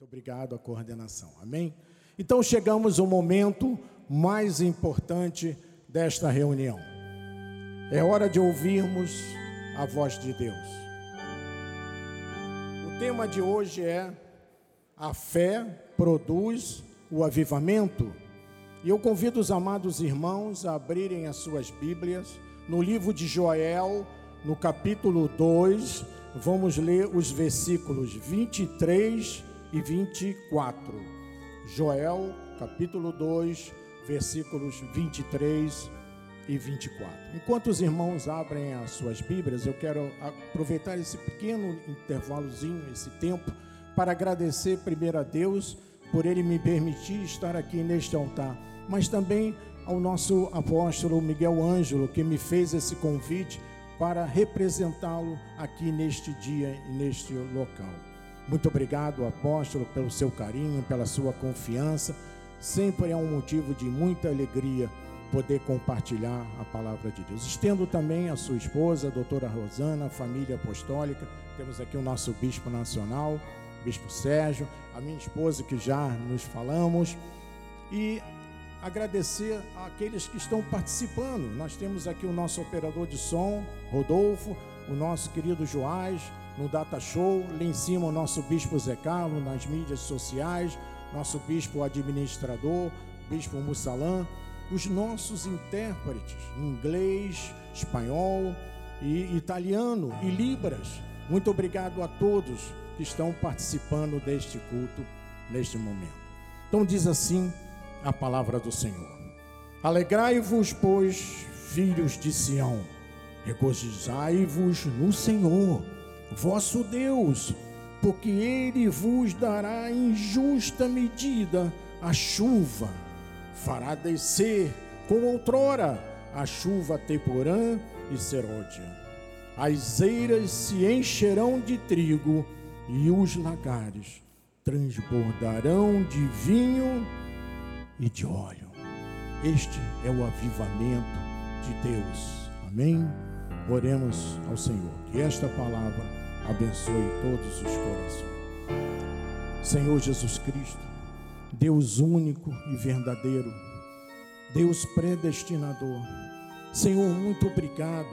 Muito obrigado à coordenação. Amém? Então chegamos ao momento mais importante desta reunião. É hora de ouvirmos a voz de Deus. O tema de hoje é a fé produz o avivamento. E eu convido os amados irmãos a abrirem as suas Bíblias no livro de Joel, no capítulo 2, vamos ler os versículos 23 e 24. Joel, capítulo 2, versículos 23 e 24. Enquanto os irmãos abrem as suas Bíblias, eu quero aproveitar esse pequeno intervalozinho, esse tempo, para agradecer primeiro a Deus por ele me permitir estar aqui neste altar, mas também ao nosso apóstolo Miguel Ângelo, que me fez esse convite para representá-lo aqui neste dia e neste local. Muito obrigado, apóstolo, pelo seu carinho, pela sua confiança. Sempre é um motivo de muita alegria poder compartilhar a palavra de Deus. Estendo também a sua esposa, a doutora Rosana, a família apostólica. Temos aqui o nosso bispo nacional, bispo Sérgio, a minha esposa que já nos falamos. E agradecer àqueles que estão participando. Nós temos aqui o nosso operador de som, Rodolfo, o nosso querido Joás, no Data Show, lá em cima o nosso bispo Zé Carlos, nas mídias sociais, nosso bispo administrador, bispo Mussalã, os nossos intérpretes, inglês, espanhol e italiano e libras. Muito obrigado a todos que estão participando deste culto neste momento. Então diz assim a palavra do Senhor. Alegrai-vos, pois, filhos de Sião, regozijai-vos no Senhor, vosso Deus, porque ele vos dará em justa medida a chuva, fará descer, como outrora, a chuva temporã e seródia. As eiras se encherão de trigo e os lagares transbordarão de vinho e de óleo. Este é o avivamento de Deus. Amém? Oremos ao Senhor. Que esta palavra abençoe todos os corações. Senhor Jesus Cristo, Deus único e verdadeiro, Deus predestinador. Senhor, muito obrigado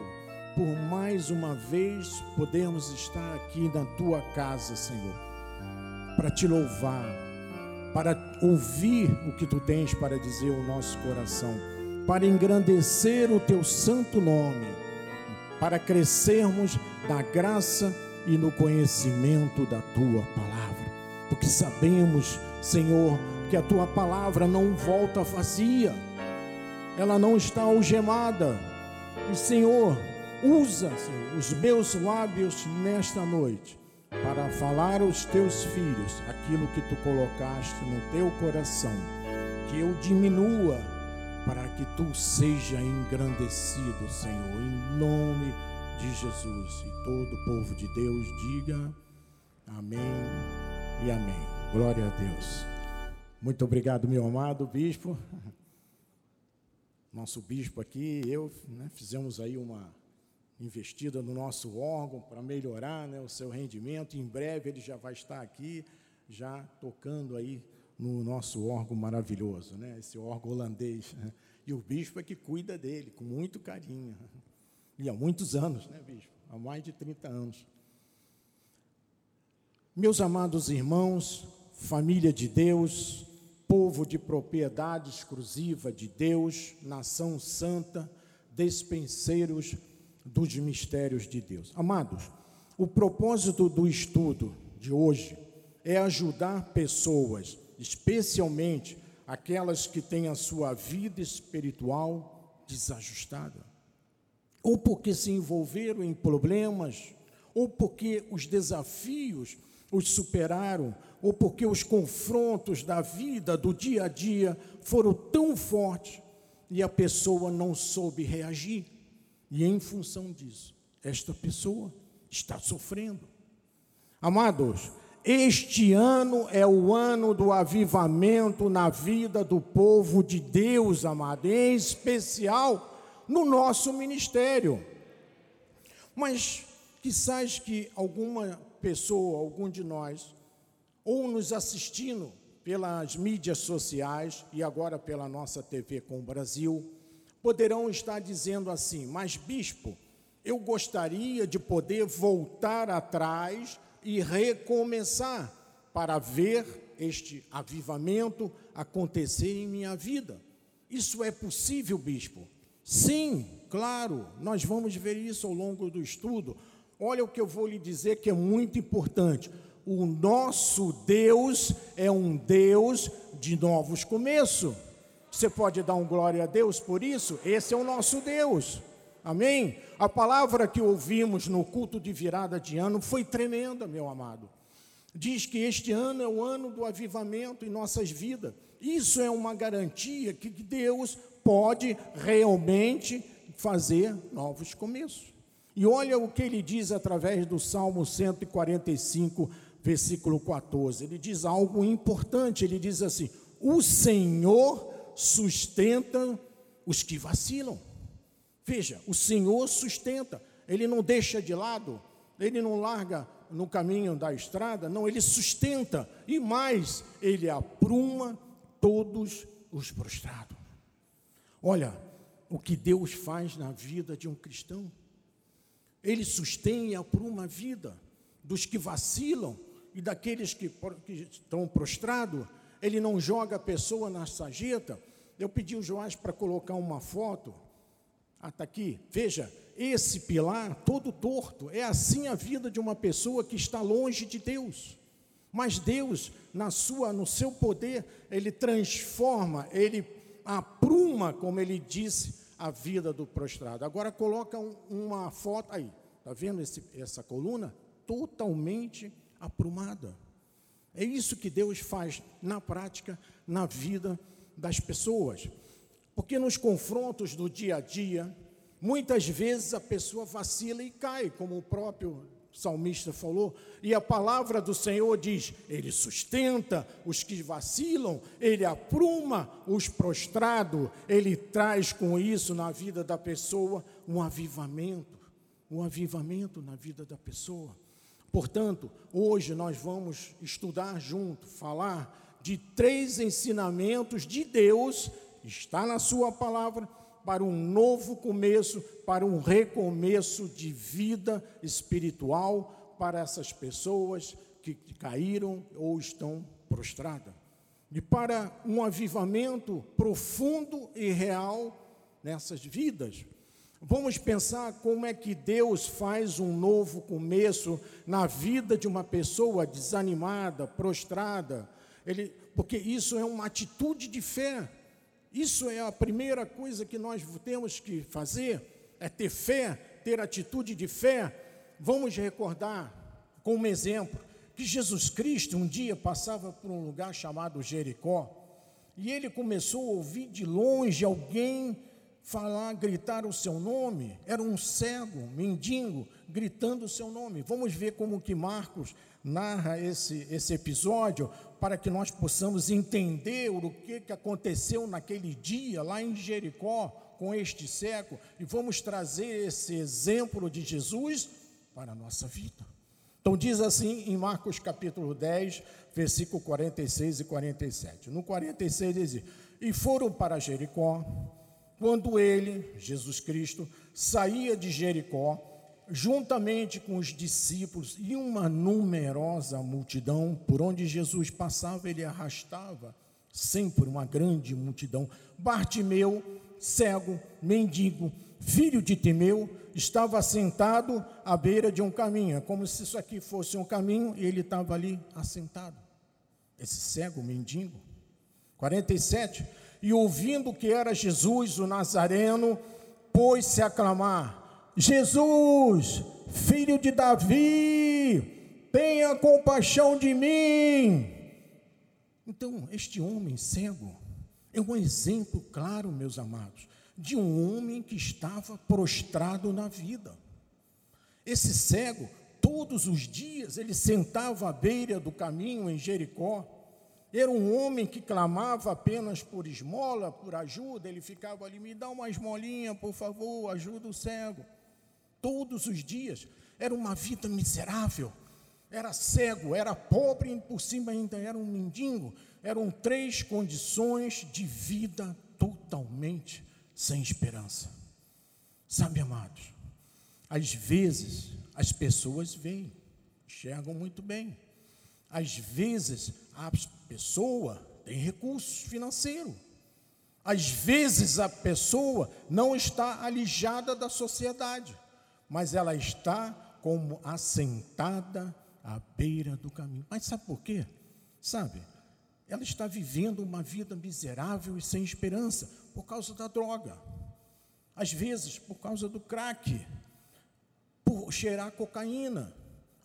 por mais uma vez podermos estar aqui na tua casa, Senhor, para te louvar, para ouvir o que tu tens para dizer ao nosso coração, para engrandecer o teu santo nome, para crescermos na graça e no conhecimento da tua palavra, porque sabemos, Senhor, que a tua palavra não volta vazia, ela não está algemada, e Senhor, usa Senhor, os meus lábios nesta noite para falar aos teus filhos aquilo que tu colocaste no teu coração, que eu diminua para que tu seja engrandecido, Senhor, em nome de Jesus. E todo o povo de Deus diga amém e amém. Glória a Deus. Muito obrigado, meu amado bispo. Nosso bispo aqui, eu, né, fizemos aí uma investida no nosso órgão para melhorar né, o seu rendimento. Em breve ele já vai estar aqui, já tocando aí no nosso órgão maravilhoso, né, esse órgão holandês. E o bispo é que cuida dele, com muito carinho. E há muitos anos, né, bispo? Há mais de 30 anos. Meus amados irmãos, família de Deus, povo de propriedade exclusiva de Deus, nação santa, despenseiros dos mistérios de Deus. Amados, o propósito do estudo de hoje é ajudar pessoas, especialmente aquelas que têm a sua vida espiritual desajustada, ou porque se envolveram em problemas, ou porque os desafios os superaram, ou porque os confrontos da vida, do dia a dia, foram tão fortes e a pessoa não soube reagir. E em função disso, esta pessoa está sofrendo. Amados, este ano é o ano do avivamento na vida do povo de Deus, amado, em especial no nosso ministério. Mas quizás que alguma pessoa, algum de nós, ou nos assistindo pelas mídias sociais e agora pela nossa TV com o Brasil, poderão estar dizendo assim: Mas, bispo, eu gostaria de poder voltar atrás e recomeçar para ver este avivamento acontecer em minha vida. Isso é possível, bispo? Sim, claro, nós vamos ver isso ao longo do estudo. Olha o que eu vou lhe dizer que é muito importante. O nosso Deus é um Deus de novos começos. Você pode dar um glória a Deus por isso? Esse é o nosso Deus. Amém? A palavra que ouvimos no culto de virada de ano foi tremenda, meu amado. Diz que este ano é o ano do avivamento em nossas vidas. Isso é uma garantia que Deus pode realmente fazer novos começos. E olha o que ele diz através do Salmo 145, versículo 14. Ele diz algo importante, ele diz assim: "O Senhor sustenta os que vacilam". Veja, o Senhor sustenta, ele não deixa de lado, ele não larga no caminho da estrada, não, ele sustenta e mais, ele apruma todos os prostrados. Olha o que Deus faz na vida de um cristão. Ele sustém e apruma a vida dos que vacilam e daqueles que, que estão prostrados. Ele não joga a pessoa na sarjeta. Eu pedi o Joás para colocar uma foto. Ah, está aqui. Veja, esse pilar todo torto. É assim a vida de uma pessoa que está longe de Deus. Mas Deus, na sua, no seu poder, ele transforma, ele apruma, como ele disse, a vida do prostrado. Agora coloca um, uma foto aí, está vendo esse, essa coluna? Totalmente aprumada. É isso que Deus faz na prática, na vida das pessoas. Porque nos confrontos do dia a dia, muitas vezes a pessoa vacila e cai, como o próprio salmista falou, e a palavra do Senhor diz: Ele sustenta os que vacilam, Ele apruma os prostrados, Ele traz com isso na vida da pessoa um avivamento, um avivamento na vida da pessoa. Portanto, hoje nós vamos estudar junto, falar de três ensinamentos de Deus, está na Sua palavra, para um novo começo, para um recomeço de vida espiritual para essas pessoas que caíram ou estão prostradas. E para um avivamento profundo e real nessas vidas. Vamos pensar como é que Deus faz um novo começo na vida de uma pessoa desanimada, prostrada. Ele, porque isso é uma atitude de fé. Isso é a primeira coisa que nós temos que fazer, é ter fé, ter atitude de fé. Vamos recordar, como exemplo, que Jesus Cristo um dia passava por um lugar chamado Jericó, e ele começou a ouvir de longe alguém falar, gritar o seu nome. Era um cego, mendigo, gritando o seu nome. Vamos ver como que Marcos narra esse, esse episódio para que nós possamos entender o que, aconteceu naquele dia lá em Jericó com este cego e vamos trazer esse exemplo de Jesus para a nossa vida. Então diz assim em Marcos capítulo 10, versículo 46 e 47. No 46 diz: "E foram para Jericó, quando ele, Jesus Cristo, saía de Jericó, juntamente com os discípulos e uma numerosa multidão, por onde Jesus passava, ele arrastava sempre uma grande multidão. Bartimeu, cego, mendigo, filho de Timeu, estava sentado à beira de um caminho, é como se isso aqui fosse um caminho e ele estava ali assentado. Esse cego, mendigo. 47. E ouvindo que era Jesus, o Nazareno, pôs-se a clamar: Jesus, filho de Davi, tenha compaixão de mim. Então, este homem cego é um exemplo claro, meus amados, de um homem que estava prostrado na vida. Esse cego, todos os dias, ele sentava à beira do caminho em Jericó. Era um homem que clamava apenas por esmola, por ajuda. Ele ficava ali, me dá uma esmolinha, por favor, ajuda o cego todos os dias. Era uma vida miserável. era cego, era pobre e por cima ainda era um mendigo. Eram três condições de vida totalmente sem esperança. Sabe, amados, às vezes as pessoas veem, enxergam muito bem. Às vezes a pessoa tem recursos financeiros. Às vezes a pessoa não está alijada da sociedade, mas ela está como assentada à beira do caminho. Mas sabe por quê? Sabe? Ela está vivendo uma vida miserável e sem esperança por causa da droga. Às vezes por causa do crack, por cheirar cocaína,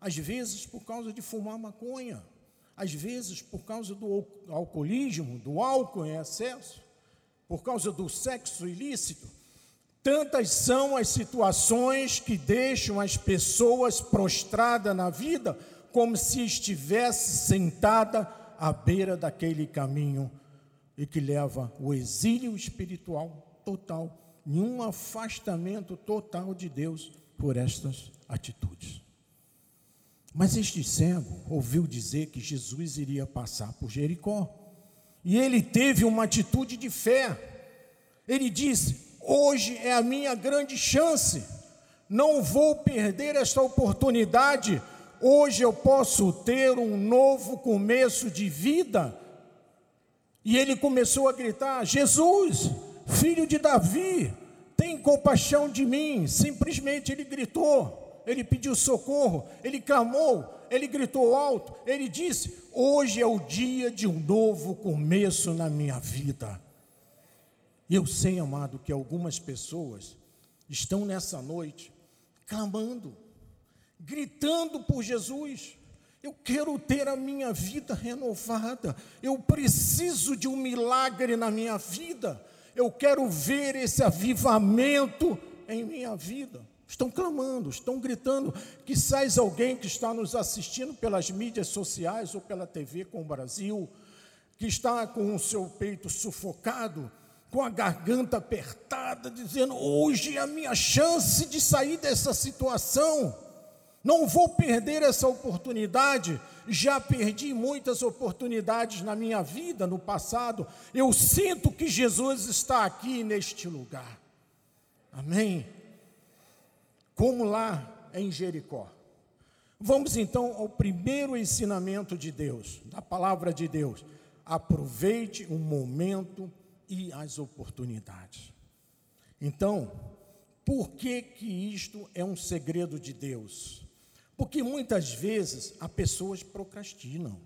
às vezes por causa de fumar maconha, às vezes por causa do alcoolismo, do álcool em excesso, por causa do sexo ilícito. Tantas são as situações que deixam as pessoas prostradas na vida como se estivesse sentada à beira daquele caminho e que leva o exílio espiritual total, em um afastamento total de Deus por estas atitudes. Mas este cego ouviu dizer que Jesus iria passar por Jericó. E ele teve uma atitude de fé. Ele disse: Hoje é a minha grande chance. Não vou perder esta oportunidade Hoje eu posso ter um novo começo de vida. E ele começou a gritar: Jesus, filho de Davi, tem compaixão de mim. Simplesmente ele gritou, ele pediu socorro, ele clamou, ele gritou alto, ele disse: Hoje é o dia de um novo começo na minha vida. Eu sei, amado, que algumas pessoas estão nessa noite clamando, gritando por Jesus. Eu quero ter a minha vida renovada. Eu preciso de um milagre na minha vida. Eu quero ver esse avivamento em minha vida. Estão clamando, estão gritando. Que sais alguém que está nos assistindo pelas mídias sociais ou pela TV com o Brasil, que está com o seu peito sufocado, com a garganta apertada, dizendo: hoje é a minha chance de sair dessa situação. Não vou perder essa oportunidade. Já perdi muitas oportunidades na minha vida, no passado. Eu sinto que Jesus está aqui neste lugar. Amém? Como lá em Jericó. Vamos então ao primeiro ensinamento de Deus, da palavra de Deus. Aproveite o momento e as oportunidades. Então, por que que isto é um segredo de Deus? Porque muitas vezes as pessoas procrastinam.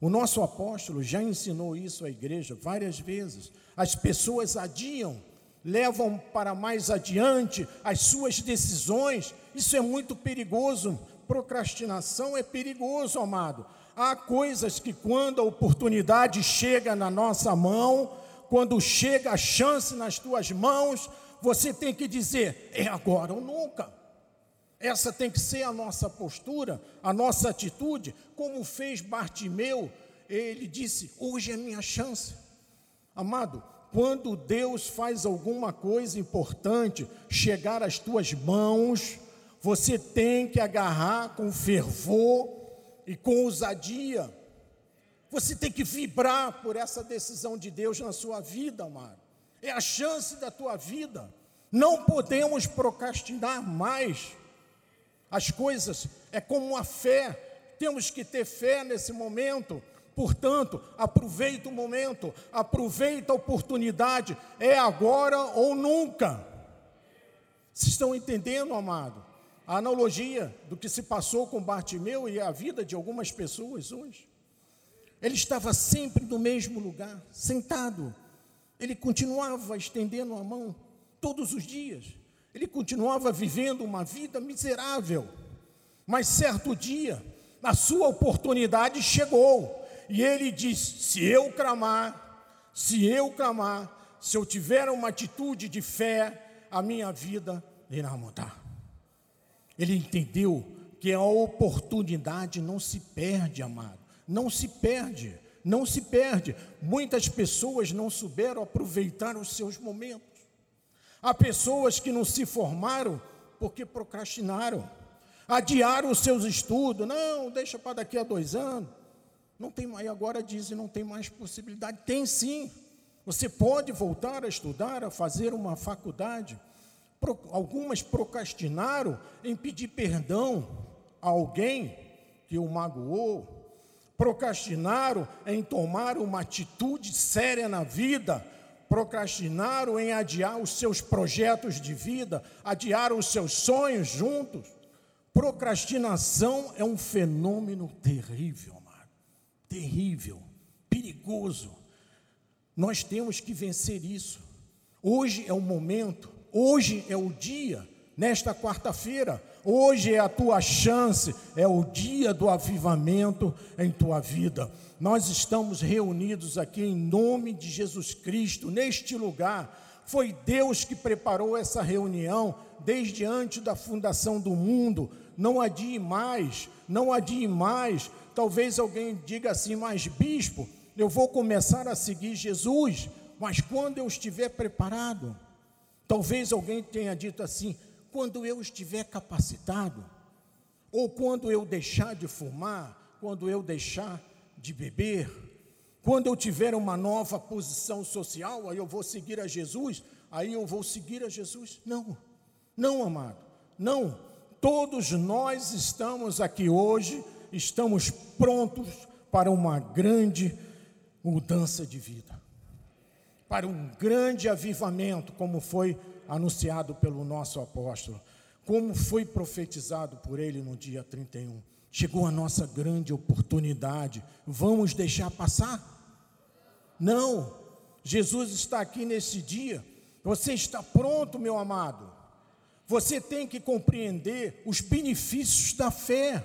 O nosso apóstolo já ensinou isso à igreja várias vezes. As pessoas adiam, levam para mais adiante as suas decisões. Isso é muito perigoso. Procrastinação é perigoso, amado. Há coisas que, quando a oportunidade chega na nossa mão, quando chega a chance nas tuas mãos, você tem que dizer: é agora ou nunca. Essa tem que ser a nossa postura, a nossa atitude, como fez Bartimeu, ele disse: Hoje é minha chance. Amado, quando Deus faz alguma coisa importante chegar às tuas mãos, você tem que agarrar com fervor e com ousadia. Você tem que vibrar por essa decisão de Deus na sua vida, amado. É a chance da tua vida. Não podemos procrastinar mais. As coisas é como a fé, temos que ter fé nesse momento. Portanto, aproveita o momento, aproveita a oportunidade, é agora ou nunca. Vocês estão entendendo, amado? A analogia do que se passou com Bartimeu e a vida de algumas pessoas hoje. Ele estava sempre no mesmo lugar, sentado. Ele continuava estendendo a mão todos os dias. Ele continuava vivendo uma vida miserável. Mas certo dia, a sua oportunidade chegou. E ele disse: Se eu clamar, se eu clamar, se eu tiver uma atitude de fé, a minha vida irá mudar. Ele entendeu que a oportunidade não se perde, amado. Não se perde, não se perde. Muitas pessoas não souberam aproveitar os seus momentos. Há pessoas que não se formaram porque procrastinaram. adiar os seus estudos, não, deixa para daqui a dois anos. Não tem mais, agora dizem, não tem mais possibilidade. Tem sim. Você pode voltar a estudar, a fazer uma faculdade. Algumas procrastinaram em pedir perdão a alguém que o magoou, procrastinaram em tomar uma atitude séria na vida, procrastinaram em adiar os seus projetos de vida, adiar os seus sonhos juntos. Procrastinação é um fenômeno terrível, amado. Terrível, perigoso. Nós temos que vencer isso. Hoje é o momento, hoje é o dia, nesta quarta-feira, hoje é a tua chance, é o dia do avivamento em tua vida. Nós estamos reunidos aqui em nome de Jesus Cristo, neste lugar. Foi Deus que preparou essa reunião desde antes da fundação do mundo. Não adie mais, não adie mais. Talvez alguém diga assim, mas bispo, eu vou começar a seguir Jesus, mas quando eu estiver preparado. Talvez alguém tenha dito assim, quando eu estiver capacitado, ou quando eu deixar de fumar, quando eu deixar de beber, quando eu tiver uma nova posição social, aí eu vou seguir a Jesus, aí eu vou seguir a Jesus. Não. Não, amado, não. Todos nós estamos aqui hoje, estamos prontos para uma grande mudança de vida, para um grande avivamento, como foi anunciado pelo nosso apóstolo, como foi profetizado por ele no dia 31. Chegou a nossa grande oportunidade, vamos deixar passar? Não, Jesus está aqui nesse dia, você está pronto, meu amado? Você tem que compreender os benefícios da fé.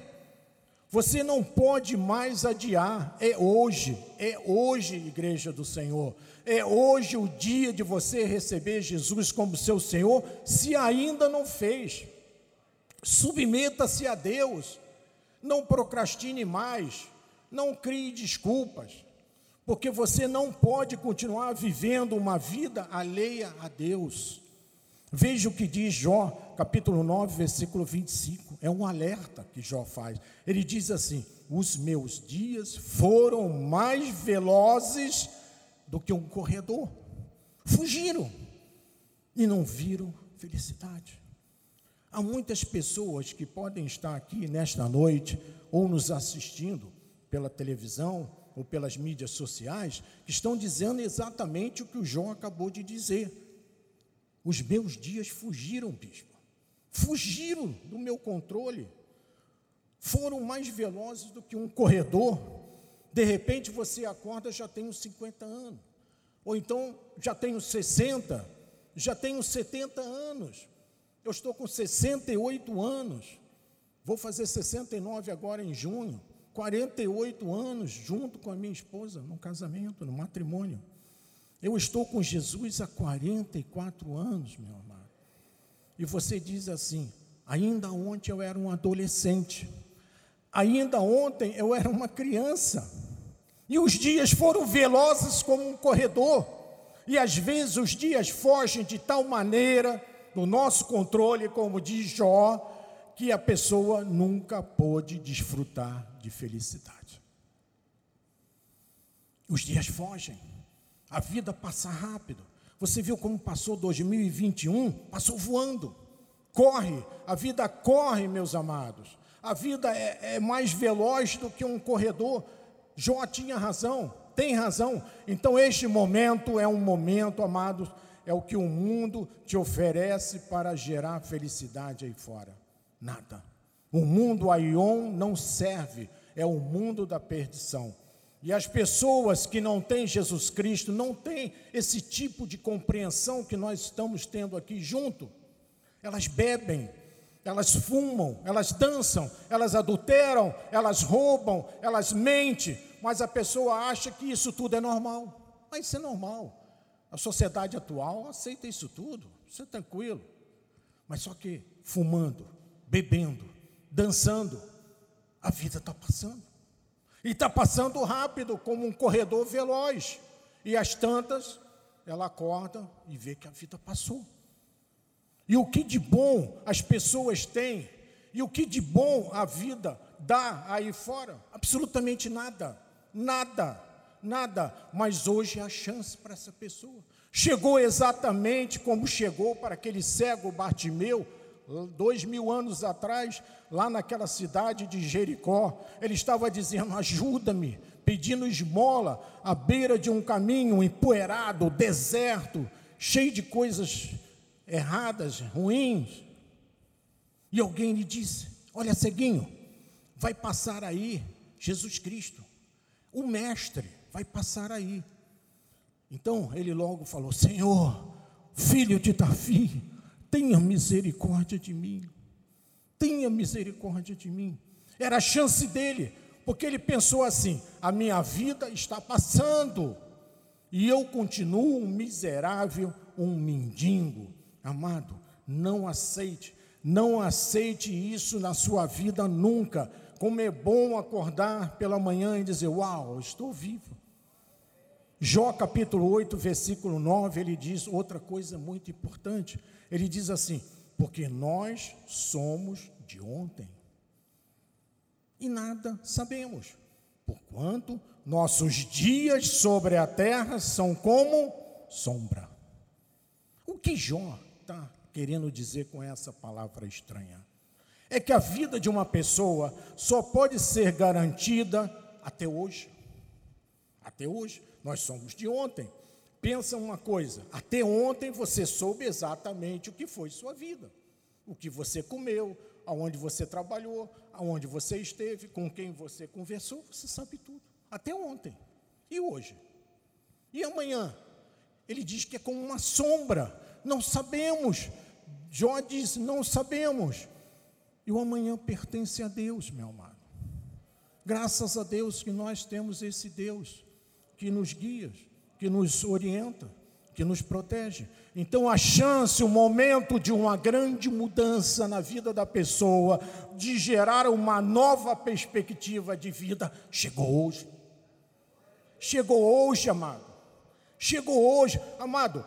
Você não pode mais adiar. É hoje, é hoje, igreja do Senhor. É hoje o dia de você receber Jesus como seu Senhor, se ainda não fez. Submeta-se a Deus. Não procrastine mais. Não crie desculpas. Porque você não pode continuar vivendo uma vida alheia a Deus. Veja o que diz Jó, capítulo 9, versículo 25. É um alerta que Jó faz. Ele diz assim: Os meus dias foram mais velozes do que um corredor. Fugiram e não viram felicidade. Há muitas pessoas que podem estar aqui nesta noite ou nos assistindo pela televisão ou pelas mídias sociais, que estão dizendo exatamente o que o João acabou de dizer os meus dias fugiram, bispo. Fugiram do meu controle. Foram mais velozes do que um corredor. De repente você acorda, já tenho 50 anos. Ou então já tenho 60, já tenho 70 anos. Eu estou com 68 anos. Vou fazer 69 agora em junho. 48 anos junto com a minha esposa, no casamento, no matrimônio. Eu estou com Jesus há 44 anos, meu amado. E você diz assim: ainda ontem eu era um adolescente, ainda ontem eu era uma criança, e os dias foram velozes como um corredor, e às vezes os dias fogem de tal maneira do nosso controle, como diz Jó, que a pessoa nunca pôde desfrutar de felicidade. Os dias fogem. A vida passa rápido. Você viu como passou 2021? Passou voando. Corre, a vida corre, meus amados. A vida é, é mais veloz do que um corredor. Jó tinha razão, tem razão. Então, este momento é um momento, amados, é o que o mundo te oferece para gerar felicidade aí fora. Nada. O mundo Aion não serve, é o mundo da perdição. E as pessoas que não têm Jesus Cristo não têm esse tipo de compreensão que nós estamos tendo aqui junto. Elas bebem, elas fumam, elas dançam, elas adulteram, elas roubam, elas mentem, mas a pessoa acha que isso tudo é normal. Mas isso é normal. A sociedade atual aceita isso tudo, isso é tranquilo. Mas só que fumando, bebendo, dançando, a vida está passando. E está passando rápido, como um corredor veloz. E as tantas, ela acorda e vê que a vida passou. E o que de bom as pessoas têm E o que de bom a vida dá aí fora? Absolutamente nada. Nada. Nada. Mas hoje há chance para essa pessoa. Chegou exatamente como chegou para aquele cego Bartimeu, dois mil anos atrás, lá naquela cidade de Jericó. Ele estava dizendo: ajuda-me, pedindo esmola à beira de um caminho empoeirado, deserto, cheio de coisas erradas, ruins. E alguém lhe disse: Olha, ceguinho, vai passar aí Jesus Cristo, o Mestre, vai passar aí. Então ele logo falou: Senhor, filho de Davi, tenha misericórdia de mim, tenha misericórdia de mim. Era a chance dele, porque ele pensou assim: a minha vida está passando e eu continuo um miserável, um mendigo. Amado, não aceite, não aceite isso na sua vida nunca. Como é bom acordar pela manhã e dizer: Uau, estou vivo. Jó capítulo 8, versículo 9, ele diz outra coisa muito importante. Ele diz assim: Porque nós somos de ontem e nada sabemos, porquanto nossos dias sobre a terra são como sombra. O que Jó está querendo dizer com essa palavra estranha? É que a vida de uma pessoa só pode ser garantida até hoje. Até hoje, nós somos de ontem. Pensa uma coisa: até ontem você soube exatamente o que foi sua vida, o que você comeu, aonde você trabalhou, aonde você esteve, com quem você conversou, você sabe tudo. Até ontem. E hoje? E amanhã? Ele diz que é como uma sombra. Não sabemos. Jó diz: não sabemos. E o amanhã pertence a Deus, meu amado. Graças a Deus que nós temos esse Deus que nos guia, que nos orienta que nos protege. Então, a chance, o momento de uma grande mudança na vida da pessoa, de gerar uma nova perspectiva de vida, chegou hoje. Chegou hoje, amado. Chegou hoje, amado.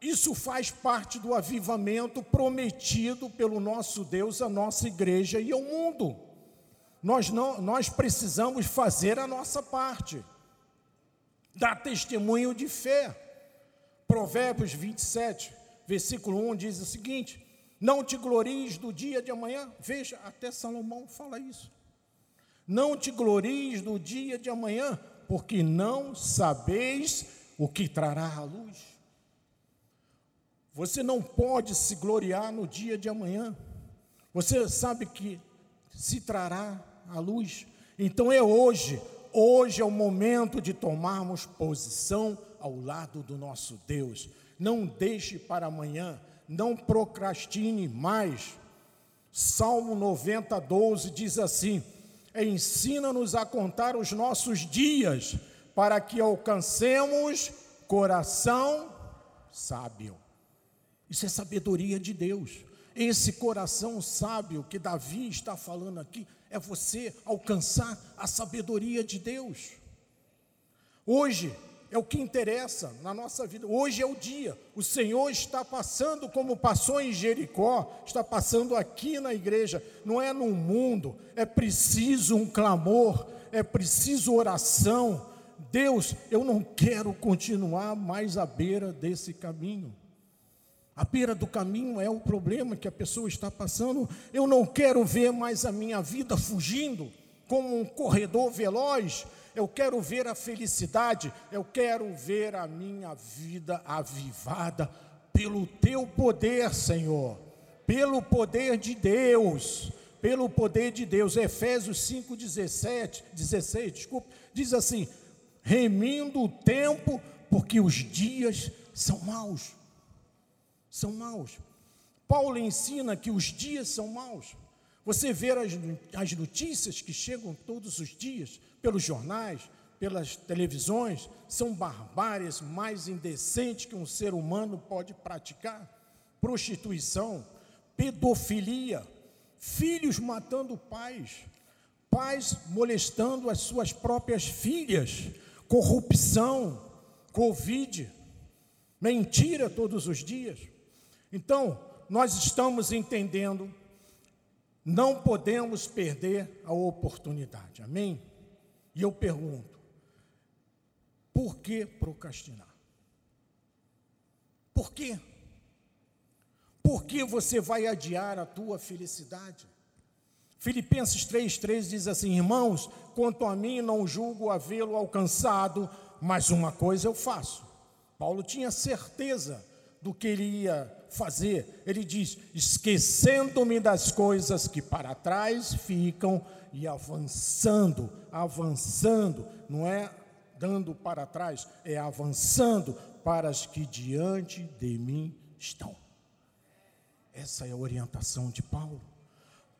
Isso faz parte do avivamento prometido pelo nosso Deus à nossa igreja e ao mundo. Nós não, nós precisamos fazer a nossa parte. Dar testemunho de fé Provérbios 27, versículo 1 diz o seguinte: Não te glories do dia de amanhã. Veja, até Salomão fala isso. Não te glories do dia de amanhã, porque não sabeis o que trará a luz. Você não pode se gloriar no dia de amanhã. Você sabe que se trará a luz. Então é hoje. Hoje é o momento de tomarmos posição ao lado do nosso Deus. Não deixe para amanhã, não procrastine mais. Salmo 90, 12 diz assim: Ensina-nos a contar os nossos dias, para que alcancemos coração sábio. Isso é sabedoria de Deus. Esse coração sábio que Davi está falando aqui é você alcançar a sabedoria de Deus. Hoje, é o que interessa na nossa vida. Hoje é o dia. O Senhor está passando como passou em Jericó, está passando aqui na igreja. Não é no mundo. É preciso um clamor, é preciso oração. Deus, eu não quero continuar mais à beira desse caminho. A beira do caminho é o problema que a pessoa está passando. Eu não quero ver mais a minha vida fugindo como um corredor veloz eu quero ver a felicidade, eu quero ver a minha vida avivada pelo teu poder, Senhor, pelo poder de Deus, pelo poder de Deus. Efésios 5, 17, 16, desculpa, diz assim: remindo o tempo, porque os dias são maus. São maus. Paulo ensina que os dias são maus. Você vê as, as notícias que chegam todos os dias pelos jornais, pelas televisões, são barbáries mais indecentes que um ser humano pode praticar. Prostituição, pedofilia, filhos matando pais, pais molestando as suas próprias filhas, corrupção, Covid, mentira todos os dias. Então, nós estamos entendendo Não podemos perder a oportunidade, amém? E eu pergunto: por que procrastinar? Por quê? Por que você vai adiar a tua felicidade? Filipenses 3,3 diz assim: Irmãos, quanto a mim, não julgo havê-lo alcançado, mas uma coisa eu faço. Paulo tinha certeza do que ele ia fazer. Ele diz: esquecendo-me das coisas que para trás ficam e avançando, avançando, não é dando para trás, é avançando para as que diante de mim estão. Essa é a orientação de Paulo.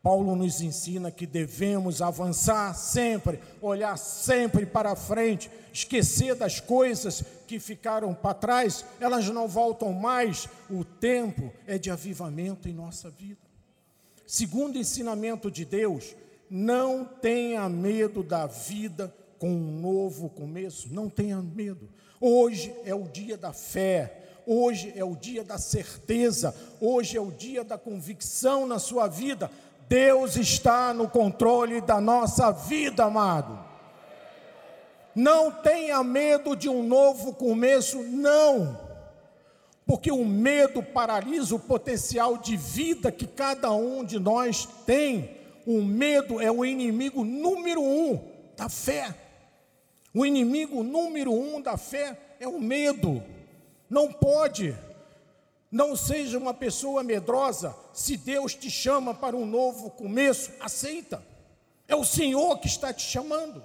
Paulo nos ensina que devemos avançar sempre, olhar sempre para frente, esquecer das coisas que ficaram para trás, elas não voltam mais. O tempo é de avivamento em nossa vida. Segundo o ensinamento de Deus, não tenha medo da vida com um novo começo, não tenha medo. Hoje é o dia da fé, hoje é o dia da certeza, hoje é o dia da convicção na sua vida. Deus está no controle da nossa vida, amado. Não tenha medo de um novo começo, não. Porque o medo paralisa o potencial de vida que cada um de nós tem. O medo é o inimigo número um da fé. O inimigo número um da fé é o medo. Não pode não seja uma pessoa medrosa. Se Deus te chama para um novo começo, aceita. É o Senhor que está te chamando.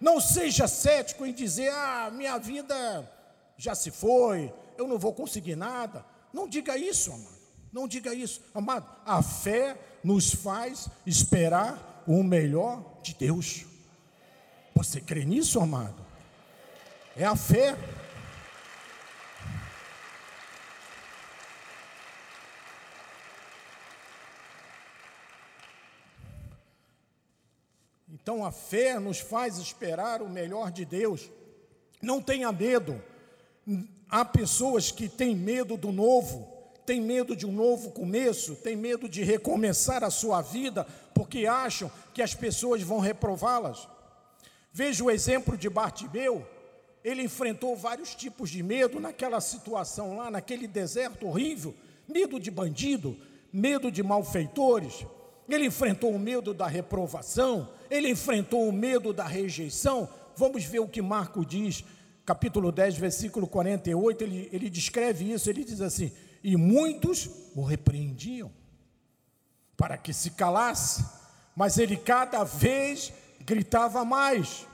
Não seja cético em dizer: ah, minha vida já se foi, eu não vou conseguir nada. Não diga isso, amado. Não diga isso, amado. A fé nos faz esperar o melhor de Deus. Você crê nisso, amado? É a fé. Então a fé nos faz esperar o melhor de Deus. Não tenha medo. Há pessoas que têm medo do novo, têm medo de um novo começo, têm medo de recomeçar a sua vida, porque acham que as pessoas vão reprová-las. Veja o exemplo de Bartimeu. Ele enfrentou vários tipos de medo naquela situação lá, naquele deserto horrível medo de bandido, medo de malfeitores, ele enfrentou o medo da reprovação, ele enfrentou o medo da rejeição. Vamos ver o que Marco diz, capítulo 10, versículo 48. Ele, ele descreve isso. Ele diz assim: E muitos o repreendiam para que se calasse, mas ele cada vez gritava mais: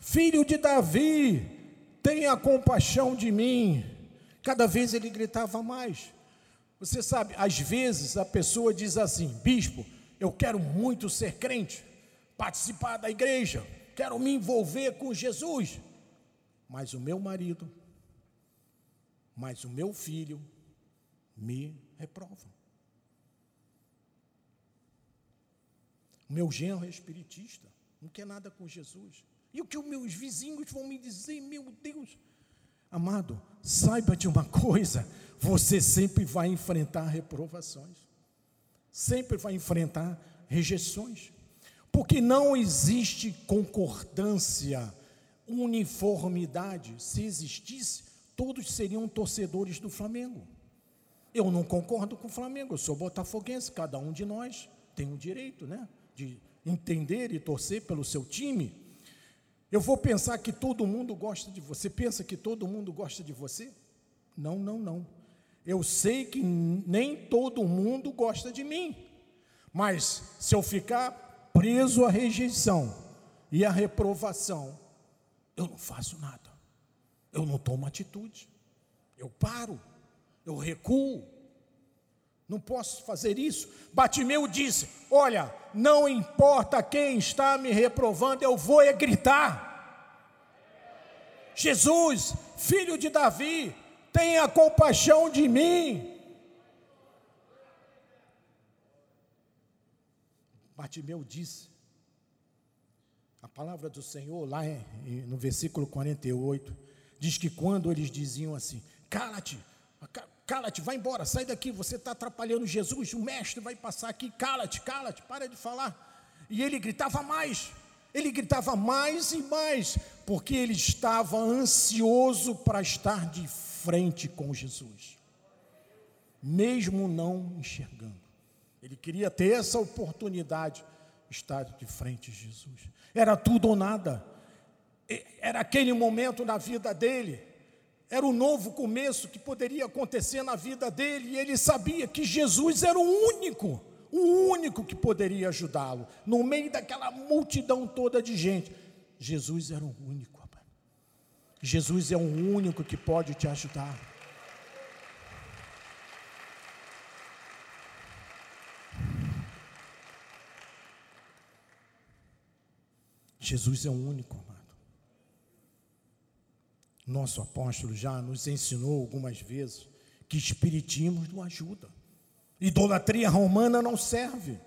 Filho de Davi, tenha compaixão de mim. Cada vez ele gritava mais. Você sabe, às vezes a pessoa diz assim: Bispo, eu quero muito ser crente, participar da igreja, quero me envolver com Jesus. Mas o meu marido, mas o meu filho me reprovam. Meu genro é espiritista, não quer nada com Jesus. E o que os meus vizinhos vão me dizer, meu Deus? Amado, saiba de uma coisa: você sempre vai enfrentar reprovações sempre vai enfrentar rejeições, porque não existe concordância, uniformidade. Se existisse, todos seriam torcedores do Flamengo. Eu não concordo com o Flamengo, eu sou botafoguense, cada um de nós tem o direito, né, de entender e torcer pelo seu time. Eu vou pensar que todo mundo gosta de você. Pensa que todo mundo gosta de você? Não, não, não. Eu sei que nem todo mundo gosta de mim, mas se eu ficar preso à rejeição e à reprovação, eu não faço nada, eu não tomo atitude, eu paro, eu recuo, não posso fazer isso. Batimeu disse: Olha, não importa quem está me reprovando, eu vou é gritar. Jesus, filho de Davi, tenha compaixão de mim. Bartimeu disse, a palavra do Senhor, lá no versículo 48, diz que quando eles diziam assim: cala-te, Cala-te, vai embora, sai daqui, você está atrapalhando Jesus, o mestre vai passar aqui, cala-te, cala-te, para de falar. E ele gritava mais, ele gritava mais e mais, porque ele estava ansioso para estar de frente com Jesus, mesmo não enxergando. Ele queria ter essa oportunidade, estar de frente de Jesus. Era tudo ou nada. Era aquele momento na vida dele era o novo começo que poderia acontecer na vida dele, e ele sabia que Jesus era o único, o único que poderia ajudá-lo, no meio daquela multidão toda de gente. Jesus era o único, rapaz. Jesus é o único que pode te ajudar. Jesus é o único, amado. Nosso apóstolo já nos ensinou algumas vezes que espiritismo não ajuda. Idolatria romana não serve.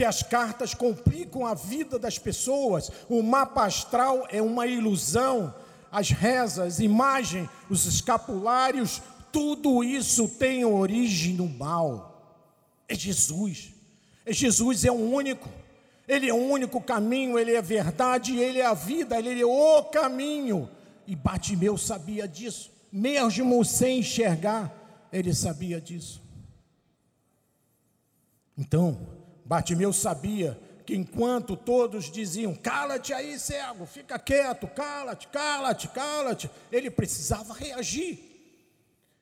Que as cartas complicam a vida das pessoas. O mapa astral é uma ilusão. As rezas, imagem, os escapulários, tudo isso tem origem no mal. É Jesus. É Jesus é o único. Ele é o único caminho, ele é a verdade, ele é a vida, ele é o caminho. E Batimeu sabia disso, mesmo sem enxergar, ele sabia disso. Então, Batimeu sabia que enquanto todos diziam: cala-te aí, cego, fica quieto, cala-te, cala-te, cala-te, ele precisava reagir.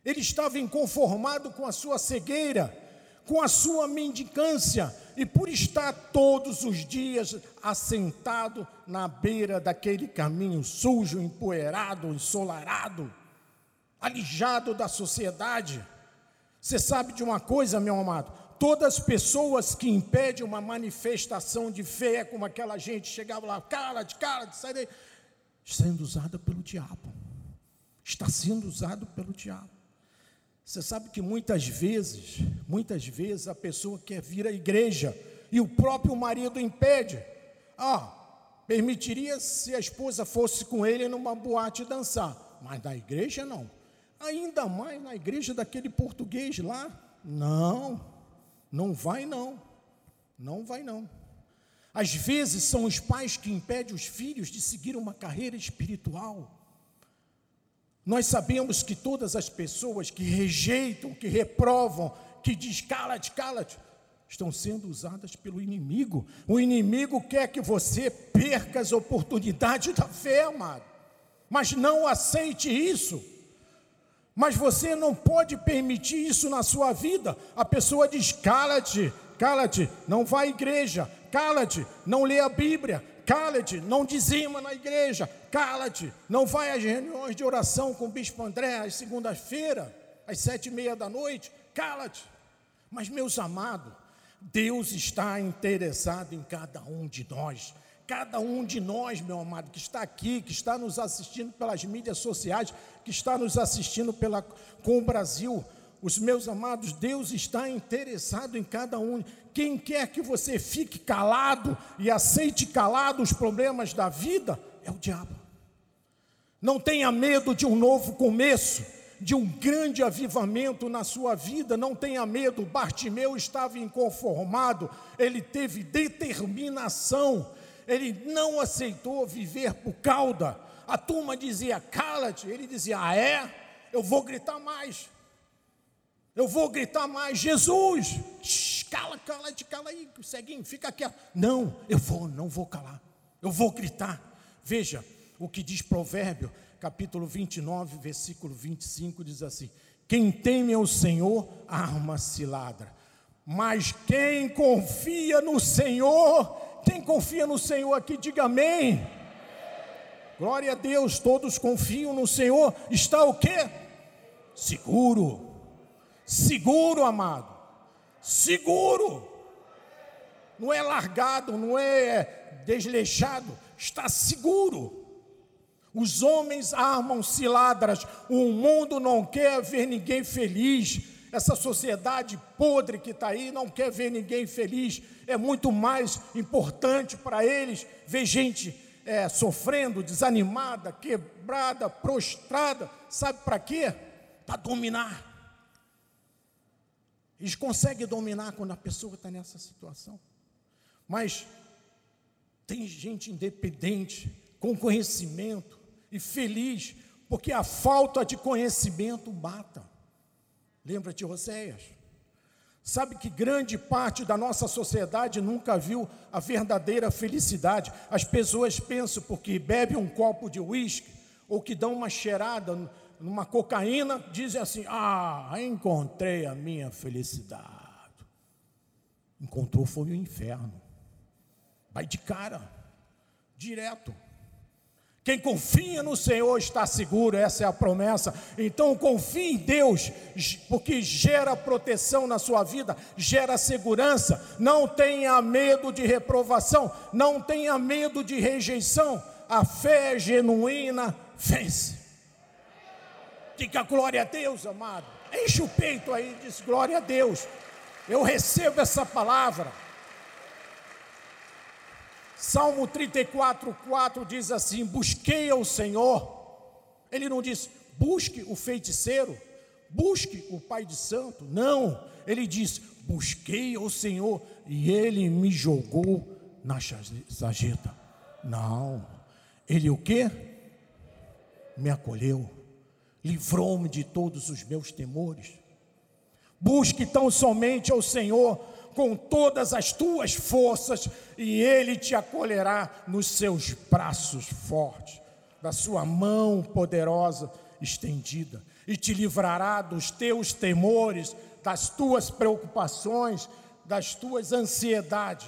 Ele estava inconformado com a sua cegueira, com a sua mendicância, e por estar todos os dias assentado na beira daquele caminho sujo, empoeirado, ensolarado, alijado da sociedade. Você sabe de uma coisa, meu amado? Todas as pessoas que impedem uma manifestação de fé, como aquela gente chegava lá, cara de cara de sai daí, sendo usada pelo diabo. Está sendo usado pelo diabo. Você sabe que muitas vezes, muitas vezes a pessoa quer vir à igreja e o próprio marido impede. Ah, permitiria se a esposa fosse com ele numa boate dançar, mas na igreja não. Ainda mais na igreja daquele português lá, não, não vai não, não vai não. Às vezes são os pais que impedem os filhos de seguir uma carreira espiritual. Nós sabemos que todas as pessoas que rejeitam, que reprovam, que diz cala-te, cala-te, estão sendo usadas pelo inimigo. O inimigo quer que você perca as oportunidades da fé, amado. Mas não aceite isso. Mas você não pode permitir isso na sua vida. A pessoa diz: cala-te, cala-te, não vá à igreja, cala-te, não lê a Bíblia, Cala-te, não dizima na igreja. Cala-te, não vai às reuniões de oração com o bispo André às segunda-feira, às sete e meia da noite. Cala-te. Mas, meus amados, Deus está interessado em cada um de nós. Cada um de nós, meu amado, que está aqui, que está nos assistindo pelas mídias sociais, que está nos assistindo pela, com o Brasil, os meus amados, Deus está interessado em cada um. Quem quer que você fique calado e aceite calado os problemas da vida é o diabo. Não tenha medo de um novo começo, de um grande avivamento na sua vida. Não tenha medo. Bartimeu estava inconformado, ele teve determinação, ele não aceitou viver por cauda. A turma dizia, cala-te. Ele dizia, ah, é? Eu vou gritar mais. Eu vou gritar mais, Jesus! Cala, cala, cala aí, ceguinho, fica quieto. Não, eu vou, não vou calar. Eu vou gritar. Veja o que diz Provérbio, capítulo 29, versículo 25, diz assim: Quem teme ao Senhor, arma ladra. Mas quem confia no Senhor, quem confia no Senhor aqui, diga amém. Glória a Deus, todos confiam no Senhor. Está o quê? Seguro Seguro, amado. Seguro. Não é largado, não é desleixado, está seguro. Os homens armam ciladras, o mundo não quer ver ninguém feliz. Essa sociedade podre que está aí não quer ver ninguém feliz. É muito mais importante para eles ver gente é, sofrendo, desanimada, quebrada, prostrada. Sabe para quê? Para dominar Eles conseguem dominar quando a pessoa está nessa situação. Mas tem gente independente, com conhecimento e feliz, porque a falta de conhecimento mata. Lembra de Oséias? Sabe que grande parte da nossa sociedade nunca viu a verdadeira felicidade. As pessoas pensam porque bebe um copo de uísque ou que dão uma cheirada numa cocaína, dizem assim: "Ah, encontrei a minha felicidade". Encontrou foi o inferno. Vai de cara, direto. Quem confia no Senhor está seguro, essa é a promessa. Então confie em Deus, porque gera proteção na sua vida, gera segurança. Não tenha medo de reprovação, não tenha medo de rejeição. A fé genuína vence. Diga glória a Deus, amado. Enche o peito aí e diz glória a Deus. Eu recebo essa palavra. Salmo 34, 4 diz assim: Busquei ao Senhor. Ele não diz, busque o feiticeiro, busque o pai de santo. Não, ele diz: Busquei ao Senhor e ele me jogou na sarjeta. Não, ele o que? Me acolheu, livrou-me de todos os meus temores. Busque tão somente ao Senhor com todas as tuas forças, e Ele te acolherá nos seus braços fortes, da sua mão poderosa estendida, e te livrará dos teus temores, das tuas preocupações, das tuas ansiedades.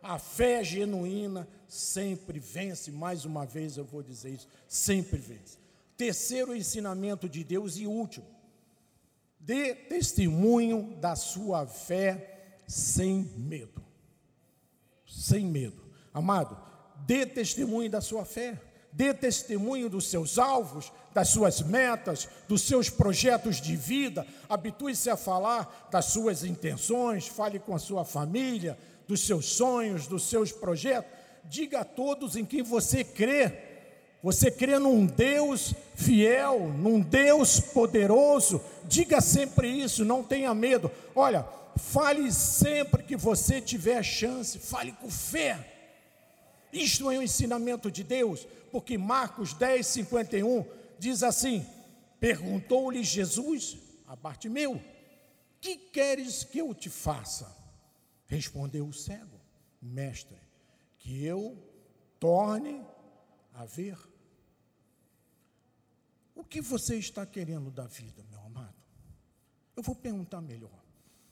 A fé genuína sempre vence, mais uma vez eu vou dizer isso, sempre vence. Terceiro ensinamento de Deus e último, dê testemunho da sua fé sem medo. Sem medo. Amado, dê testemunho da sua fé, dê testemunho dos seus alvos, das suas metas, dos seus projetos de vida, habitue-se a falar das suas intenções, fale com a sua família, dos seus sonhos, dos seus projetos, diga a todos em quem você crê. Você crê num Deus fiel, num Deus poderoso, diga sempre isso, não tenha medo. Olha, Fale sempre que você tiver chance, fale com fé. Isto é um ensinamento de Deus, porque Marcos 10, 51 diz assim: Perguntou-lhe Jesus a Bartimeu: Que queres que eu te faça? Respondeu o cego: Mestre, que eu torne a ver. O que você está querendo da vida, meu amado? Eu vou perguntar melhor.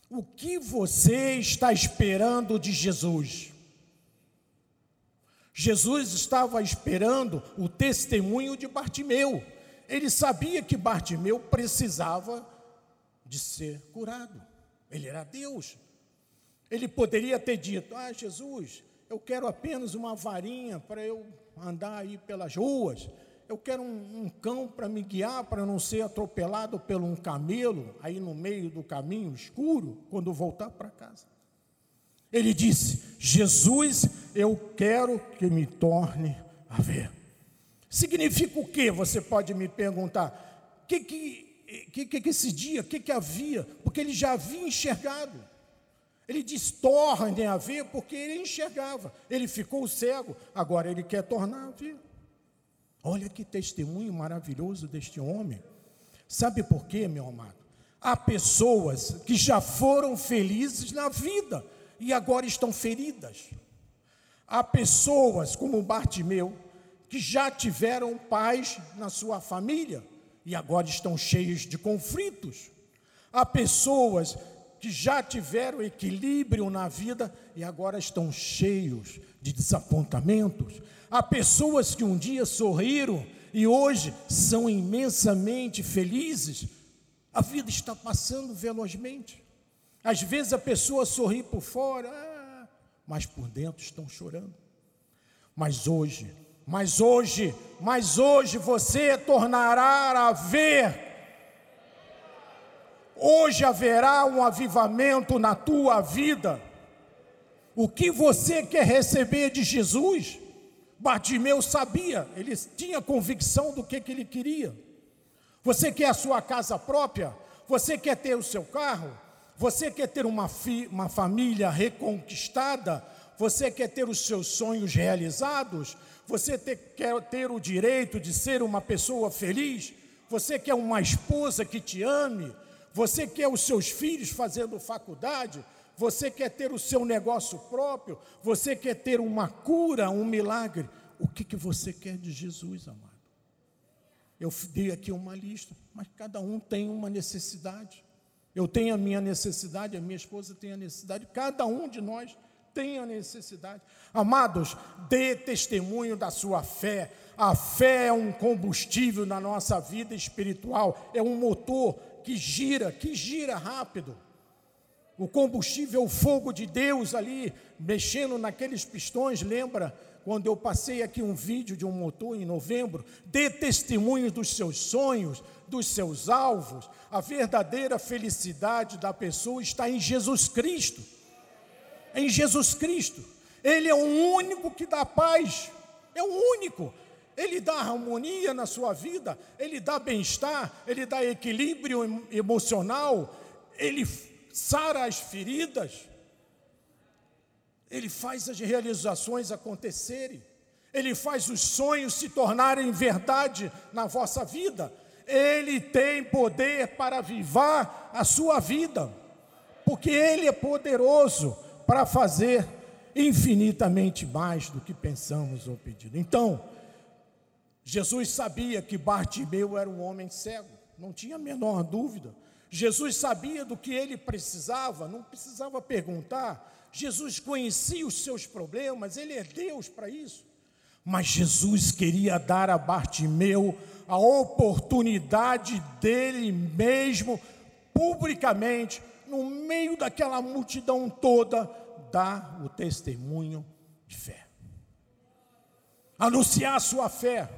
O que você está esperando de Jesus? Jesus estava esperando o testemunho de Bartimeu. Ele sabia que Bartimeu precisava de ser curado. Ele era Deus. Ele poderia ter dito: Ah, Jesus, eu quero apenas uma varinha para eu andar aí pelas ruas eu quero um, um cão para me guiar, para não ser atropelado por um camelo, aí no meio do caminho escuro, quando voltar para casa. Ele disse: Jesus, eu quero que me torne a ver. Significa o que? Você pode me perguntar. Que, que, que, que esse dia, o que, que havia? Porque ele já havia enxergado. Ele diz: torne a ver, porque ele enxergava. Ele ficou cego, agora ele quer tornar a ver. Olha que testemunho maravilhoso deste homem. Sabe por quê, meu amado? Há pessoas que já foram felizes na vida e agora estão feridas. Há pessoas como Bartimeu que já tiveram paz na sua família e agora estão cheios de conflitos. Há pessoas que já tiveram equilíbrio na vida e agora estão cheios de desapontamentos. Há pessoas que um dia sorriram e hoje são imensamente felizes. A vida está passando velozmente. Às vezes a pessoa sorri por fora, ah, mas por dentro estão chorando. Mas hoje, mas hoje, mas hoje você tornará a ver. Hoje haverá um avivamento na tua vida. O que você quer receber de Jesus? Bartimeu sabia, ele tinha convicção do que, que ele queria. Você quer a sua casa própria? Você quer ter o seu carro? Você quer ter uma, fi, uma família reconquistada? Você quer ter os seus sonhos realizados? Você quer ter o direito de ser uma pessoa feliz? Você quer uma esposa que te ame? Você quer os seus filhos fazendo faculdade? Você quer ter o seu negócio próprio? Você quer ter uma cura, um milagre? O que, que você quer de Jesus, amado? Eu dei aqui uma lista, mas cada um tem uma necessidade. Eu tenho a minha necessidade, a minha esposa tem a necessidade, cada um de nós tem a necessidade. Amados, dê testemunho da sua fé. A fé é um combustível na nossa vida espiritual, é um motor que gira, que gira rápido. O combustível o fogo de Deus ali, mexendo naqueles pistões, lembra? quando eu passei aqui um vídeo de um motor em novembro, dê testemunho dos seus sonhos, dos seus alvos. A verdadeira felicidade da pessoa está em Jesus Cristo. Em Jesus Cristo. Ele é o único que dá paz. É o único. Ele dá harmonia na sua vida, ele dá bem-estar, ele dá equilíbrio emocional, ele sara as feridas. Ele faz as realizações acontecerem. Ele faz os sonhos se tornarem verdade na vossa vida. Ele tem poder para avivar a sua vida, porque Ele é poderoso para fazer infinitamente mais do que pensamos ou pedimos. Então, Jesus sabia que Bartimeu era um homem cego, não tinha a menor dúvida. Jesus sabia do que ele precisava, não precisava perguntar, Jesus conhecia os seus problemas, ele é Deus para isso. Mas Jesus queria dar a Bartimeu a oportunidade dele mesmo, publicamente, no meio daquela multidão toda, dar o testemunho de fé. Anunciar sua fé.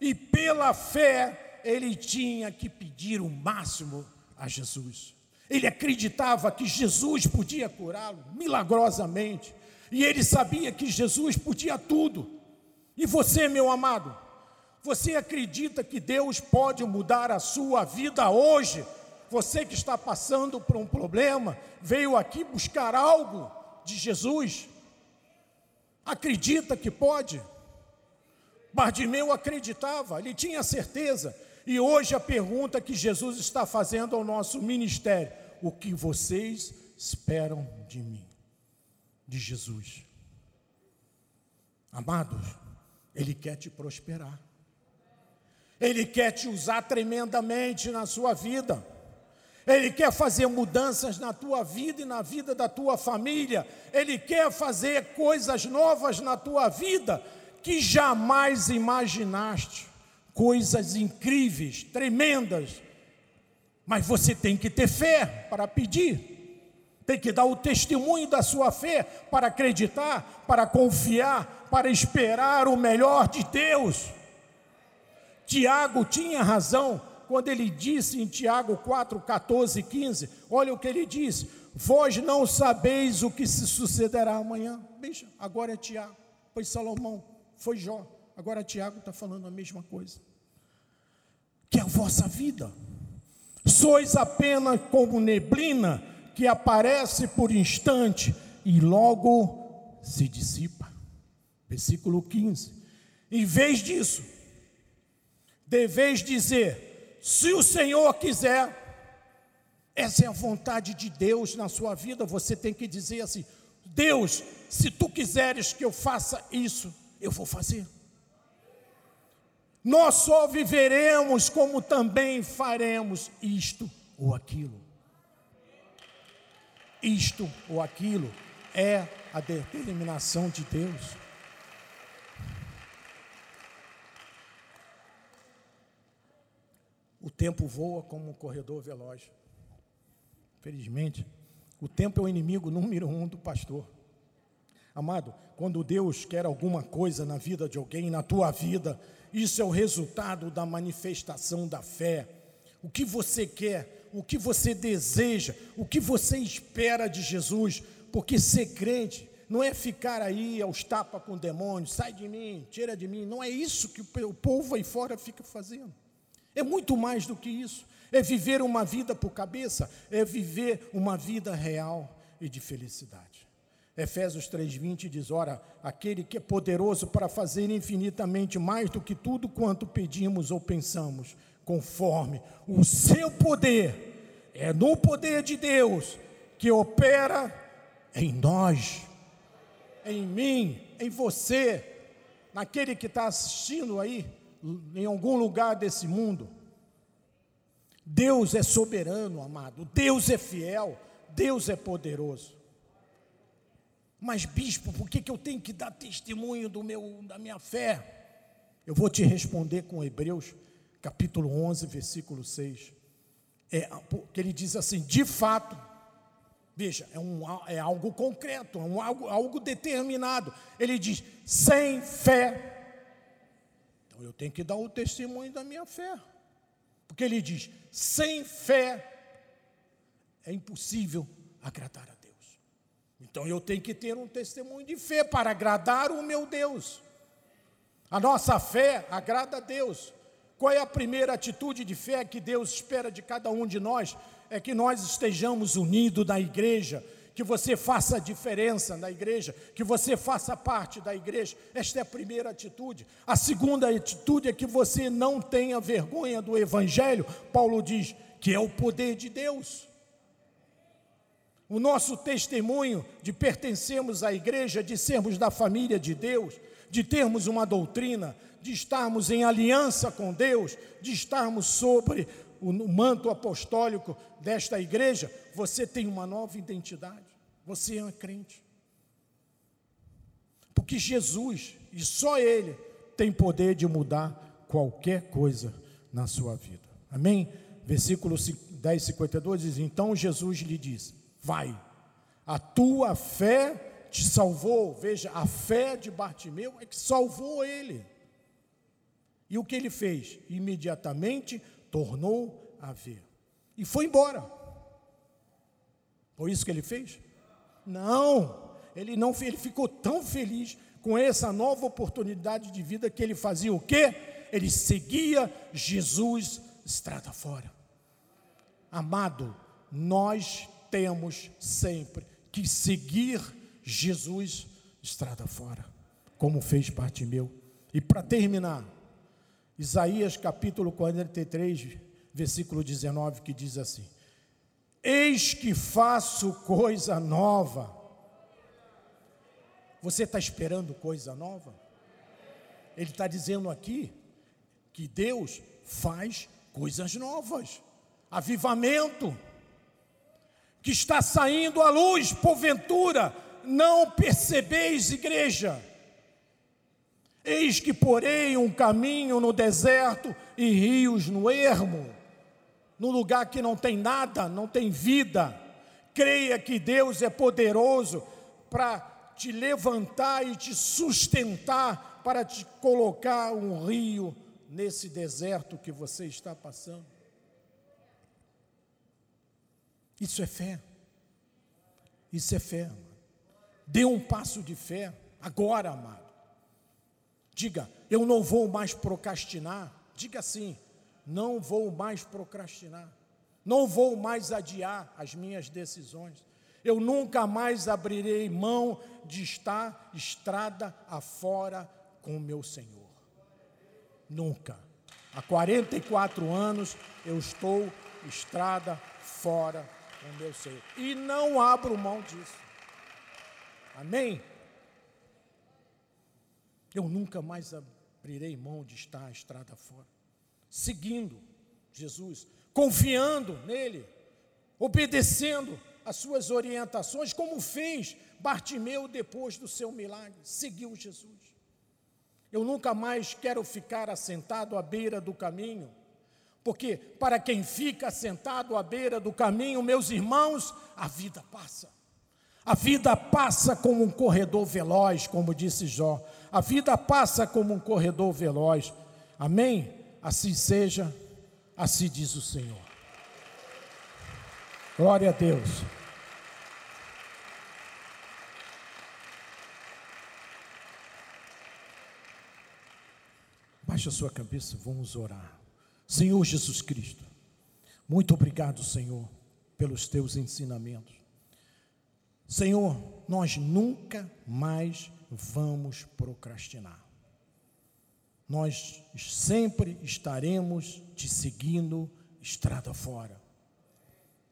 E pela fé, ele tinha que pedir o máximo a Jesus. Ele acreditava que Jesus podia curá-lo milagrosamente. E ele sabia que Jesus podia tudo. E você, meu amado, você acredita que Deus pode mudar a sua vida hoje? Você que está passando por um problema, veio aqui buscar algo de Jesus? Acredita que pode? Bartimeu acreditava, ele tinha certeza. E hoje a pergunta que Jesus está fazendo ao nosso ministério: o que vocês esperam de mim, de Jesus. Amados, Ele quer te prosperar, Ele quer te usar tremendamente na sua vida. Ele quer fazer mudanças na tua vida e na vida da tua família. Ele quer fazer coisas novas na tua vida que jamais imaginaste. Coisas incríveis, tremendas, mas você tem que ter fé para pedir. Tem que dar o testemunho da sua fé para acreditar, para confiar, para esperar o melhor de Deus. Tiago tinha razão quando ele disse em Tiago 4, 14 e 15: olha o que ele diz: Vós não sabeis o que se sucederá amanhã. Veja, agora é Tiago, foi Salomão, foi Jó, agora Tiago está falando a mesma coisa. Que é a vossa vida. Sois apenas como neblina que aparece por instante e logo se dissipa. Versículo 15. Em vez disso, deveis dizer: se o Senhor quiser, essa é a vontade de Deus na sua vida, você tem que dizer assim: Deus, se tu quiseres que eu faça isso, eu vou fazer. Nós só viveremos como também faremos isto ou aquilo. Isto ou aquilo é a determinação de Deus. O tempo voa como um corredor veloz. Felizmente, o tempo é o inimigo número um do pastor. Amado, quando Deus quer alguma coisa na vida de alguém, na tua vida, isso é o resultado da manifestação da fé. O que você quer, o que você deseja, o que você espera de Jesus, porque ser crente não é ficar aí aos tapas com demônios, sai de mim, tira de mim, não é isso que o povo aí fora fica fazendo. É muito mais do que isso. É viver uma vida por cabeça, é viver uma vida real e de felicidade. Efésios 3:20 diz: "Ora, aquele que é poderoso para fazer infinitamente mais do que tudo quanto pedimos ou pensamos, conforme o seu poder, é no poder de Deus que opera em nós, em mim, em você, naquele que está assistindo aí, em algum lugar desse mundo. Deus é soberano, amado. Deus é fiel. Deus é poderoso. Mas, bispo, por que, que eu tenho que dar testemunho do meu, da minha fé? Eu vou te responder com Hebreus, capítulo 11, versículo 6. É, que ele diz assim: de fato, veja, é, um, é algo concreto, é um, algo, algo determinado. Ele diz: sem fé. Então eu tenho que dar o testemunho da minha fé. Porque ele diz: sem fé é impossível agradar a Deus. Então eu tenho que ter um testemunho de fé para agradar o meu Deus. A nossa fé agrada a Deus. Qual é a primeira atitude de fé que Deus espera de cada um de nós? É que nós estejamos unidos na igreja, que você faça diferença na igreja, que você faça parte da igreja. Esta é a primeira atitude. A segunda atitude é que você não tenha vergonha do evangelho. Paulo diz que é o poder de Deus. O nosso testemunho de pertencermos à igreja, de sermos da família de Deus, de termos uma doutrina, de estarmos em aliança com Deus, de estarmos sobre o manto apostólico desta igreja, você tem uma nova identidade. Você é um crente. Porque Jesus, e só Ele, tem poder de mudar qualquer coisa na sua vida. Amém? Versículo 10, 52 diz: Então Jesus lhe disse: Vai, a tua fé te salvou. Veja, a fé de Bartimeu é que salvou ele. E o que ele fez? Imediatamente tornou a ver. E foi embora. Foi isso que ele fez? Não, ele não ele ficou tão feliz com essa nova oportunidade de vida que ele fazia o quê? Ele seguia Jesus estrada fora. Amado, nós temos sempre que seguir Jesus estrada fora, como fez Bartimeu. E para terminar, Isaías capítulo 43, versículo 19, que diz assim: Eis que faço coisa nova. Você está esperando coisa nova? Ele está dizendo aqui que Deus faz coisas novas, avivamento, que está saindo à luz, porventura, não percebeis, igreja. Eis que porei um caminho no deserto e rios no ermo num lugar que não tem nada, não tem vida. Creia que Deus é poderoso para te levantar e te sustentar, para te colocar um rio nesse deserto que você está passando. Isso é fé. Isso é fé. Dê um passo de fé agora, amado. Diga, eu não vou mais procrastinar. Diga assim, não vou mais procrastinar, não vou mais adiar as minhas decisões. Eu nunca mais abrirei mão de estar estrada afora com meu Senhor. Nunca. Há 44 anos eu estou estrada fora com meu Senhor. E não abro mão disso. Amém? Eu nunca mais abrirei mão de estar estrada fora seguindo Jesus, confiando nele, obedecendo as suas orientações, como fez Bartimeu depois do seu milagre, seguiu Jesus. Eu nunca mais quero ficar assentado à beira do caminho, porque para quem fica assentado à beira do caminho, meus irmãos, a vida passa. A vida passa como um corredor veloz, como disse Jó. A vida passa como um corredor veloz. Amém? assim seja, assim diz o Senhor. Glória a Deus. Baixe a sua cabeça, vamos orar. Senhor Jesus Cristo, muito obrigado, Senhor, pelos teus ensinamentos. Senhor, nós nunca mais vamos procrastinar. Nós sempre estaremos te seguindo estrada fora,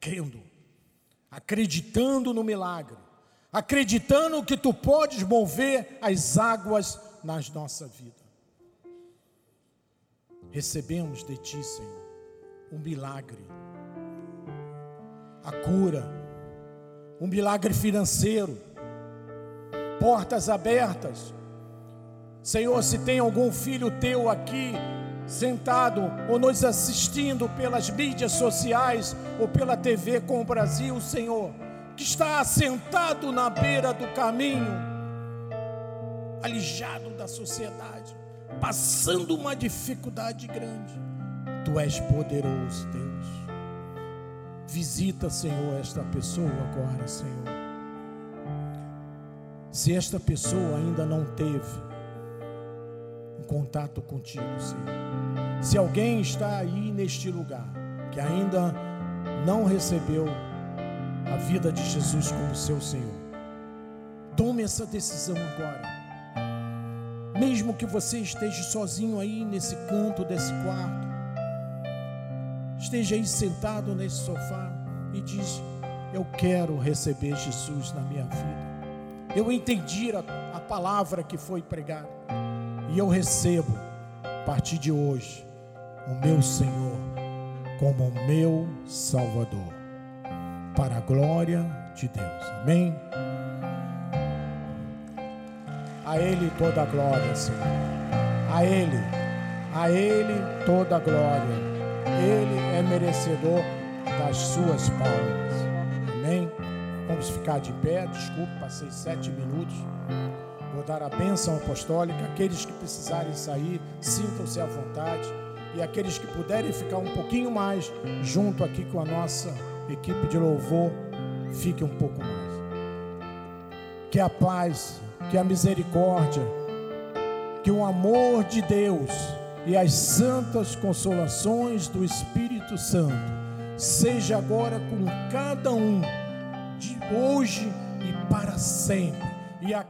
crendo, acreditando no milagre, acreditando que tu podes mover as águas nas nossa vida. Recebemos de ti, Senhor, um milagre, a cura, um milagre financeiro, portas abertas. Senhor, se tem algum filho teu aqui sentado ou nos assistindo pelas mídias sociais ou pela TV com o Brasil, Senhor, que está sentado na beira do caminho, alijado da sociedade, passando uma dificuldade grande. Tu és poderoso, Deus. Visita, Senhor, esta pessoa agora, Senhor. Se esta pessoa ainda não teve um contato contigo, Senhor. Se alguém está aí neste lugar que ainda não recebeu a vida de Jesus como seu Senhor, tome essa decisão agora. Mesmo que você esteja sozinho aí nesse canto desse quarto, esteja aí sentado nesse sofá e diz: Eu quero receber Jesus na minha vida. Eu entendi a, a palavra que foi pregada e eu recebo, a partir de hoje, o meu Senhor como o meu Salvador, para a glória de Deus. Amém? A Ele toda a glória, Senhor. A Ele, a Ele toda a glória. Ele é merecedor das suas palmas. Amém? Vamos ficar de pé. Desculpe, passei sete minutos. Vou dar a bênção apostólica. Aqueles que precisarem sair, sintam-se à vontade. E aqueles que puderem ficar um pouquinho mais junto aqui com a nossa equipe de louvor, fiquem um pouco mais. Que a paz, que a misericórdia, que o amor de Deus e as santas consolações do Espírito Santo seja agora com cada um, de hoje e para sempre. E a